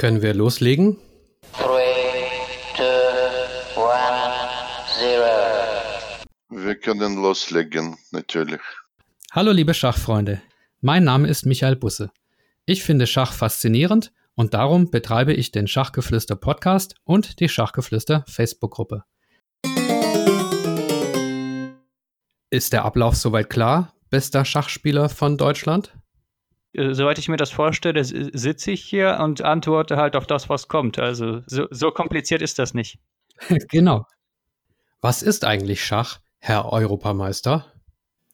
Können wir loslegen? Three, two, one, zero. Wir können loslegen, natürlich. Hallo liebe Schachfreunde, mein Name ist Michael Busse. Ich finde Schach faszinierend und darum betreibe ich den Schachgeflüster Podcast und die Schachgeflüster Facebook-Gruppe. Ist der Ablauf soweit klar, bester Schachspieler von Deutschland? Äh, soweit ich mir das vorstelle, sitze ich hier und antworte halt auf das, was kommt. Also so, so kompliziert ist das nicht. genau. Was ist eigentlich Schach, Herr Europameister?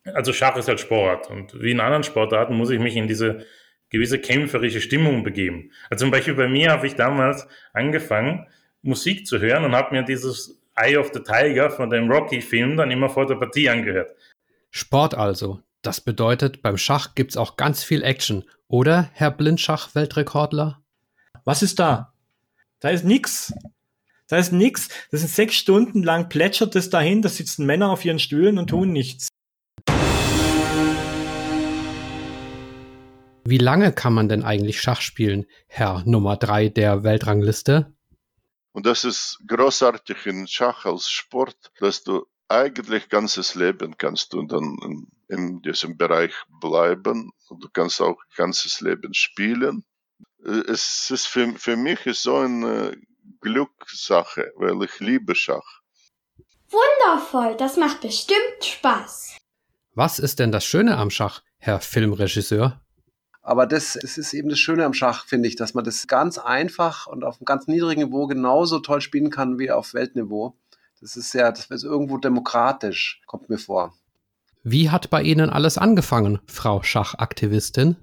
Also Schach ist halt Sport und wie in anderen Sportarten muss ich mich in diese gewisse kämpferische Stimmung begeben. Also zum Beispiel bei mir habe ich damals angefangen, Musik zu hören und habe mir dieses Eye of the Tiger von dem Rocky-Film dann immer vor der Partie angehört. Sport also. Das bedeutet, beim Schach gibt's auch ganz viel Action, oder, Herr Blindschach-Weltrekordler? Was ist da? Da ist nix. Da ist nix. Das sind sechs Stunden lang plätschert es dahin, da sitzen Männer auf ihren Stühlen und tun nichts. Wie lange kann man denn eigentlich Schach spielen, Herr Nummer drei der Weltrangliste? Und das ist großartig in Schach als Sport, dass du eigentlich ganzes Leben kannst du dann in, in diesem Bereich bleiben und du kannst auch ganzes Leben spielen. Es ist für, für mich ist so eine Glückssache, weil ich liebe Schach. Wundervoll, das macht bestimmt Spaß. Was ist denn das Schöne am Schach, Herr Filmregisseur? Aber das, das ist eben das Schöne am Schach, finde ich, dass man das ganz einfach und auf einem ganz niedrigen Niveau genauso toll spielen kann wie auf Weltniveau. Das ist ja, das ist irgendwo demokratisch, kommt mir vor. Wie hat bei Ihnen alles angefangen, Frau Schachaktivistin?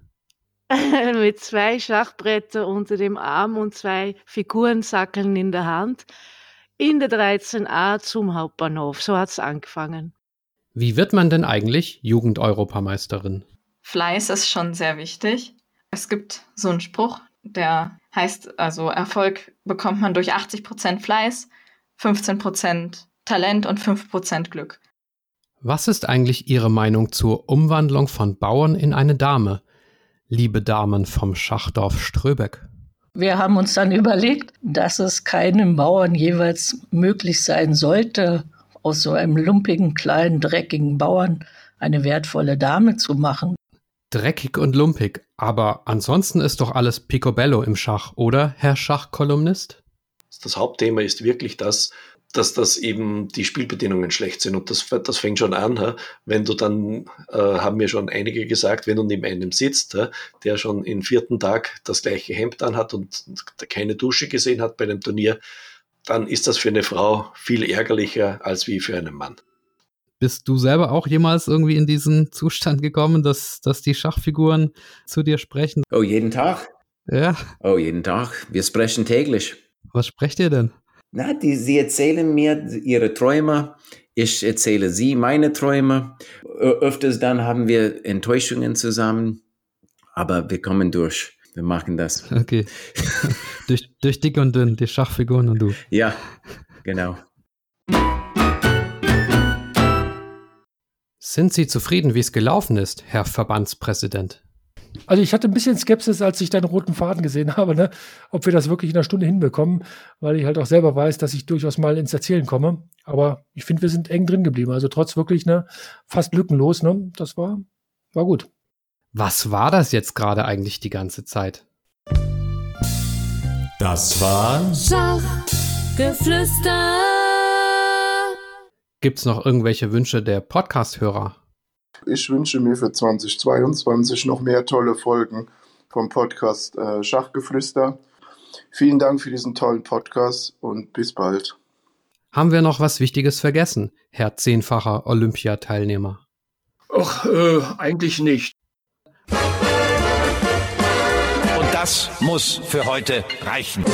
Mit zwei Schachbretter unter dem Arm und zwei Figurensackeln in der Hand in der 13a zum Hauptbahnhof. So hat es angefangen. Wie wird man denn eigentlich Jugendeuropameisterin? Fleiß ist schon sehr wichtig. Es gibt so einen Spruch, der heißt, also Erfolg bekommt man durch 80% Fleiß, 15% Talent und 5% Glück. Was ist eigentlich Ihre Meinung zur Umwandlung von Bauern in eine Dame, liebe Damen vom Schachdorf Ströbeck? Wir haben uns dann überlegt, dass es keinem Bauern jeweils möglich sein sollte, aus so einem lumpigen, kleinen, dreckigen Bauern eine wertvolle Dame zu machen dreckig und lumpig, aber ansonsten ist doch alles picobello im Schach, oder, Herr Schachkolumnist? Das Hauptthema ist wirklich das, dass das eben die Spielbedingungen schlecht sind. Und das, das fängt schon an, wenn du dann, äh, haben mir schon einige gesagt, wenn du neben einem sitzt, der schon im vierten Tag das gleiche Hemd anhat und keine Dusche gesehen hat bei einem Turnier, dann ist das für eine Frau viel ärgerlicher als wie für einen Mann. Bist du selber auch jemals irgendwie in diesen Zustand gekommen, dass, dass die Schachfiguren zu dir sprechen? Oh, jeden Tag? Ja. Oh, jeden Tag. Wir sprechen täglich. Was sprecht ihr denn? Na, die, sie erzählen mir ihre Träume. Ich erzähle sie meine Träume. Öfters dann haben wir Enttäuschungen zusammen. Aber wir kommen durch. Wir machen das. Okay. durch, durch dick und dünn, die Schachfiguren und du. Ja, genau. Sind Sie zufrieden, wie es gelaufen ist, Herr Verbandspräsident? Also ich hatte ein bisschen Skepsis, als ich deinen roten Faden gesehen habe, ne? ob wir das wirklich in einer Stunde hinbekommen, weil ich halt auch selber weiß, dass ich durchaus mal ins Erzählen komme. Aber ich finde, wir sind eng drin geblieben. Also trotz wirklich ne, fast lückenlos. Ne? Das war, war gut. Was war das jetzt gerade eigentlich die ganze Zeit? Das war Schachgeflüster. Gibt es noch irgendwelche Wünsche der Podcast-Hörer? Ich wünsche mir für 2022 noch mehr tolle Folgen vom Podcast äh, Schachgeflüster. Vielen Dank für diesen tollen Podcast und bis bald. Haben wir noch was Wichtiges vergessen, Herr zehnfacher Olympiateilnehmer? Ach, äh, eigentlich nicht. Und das muss für heute reichen.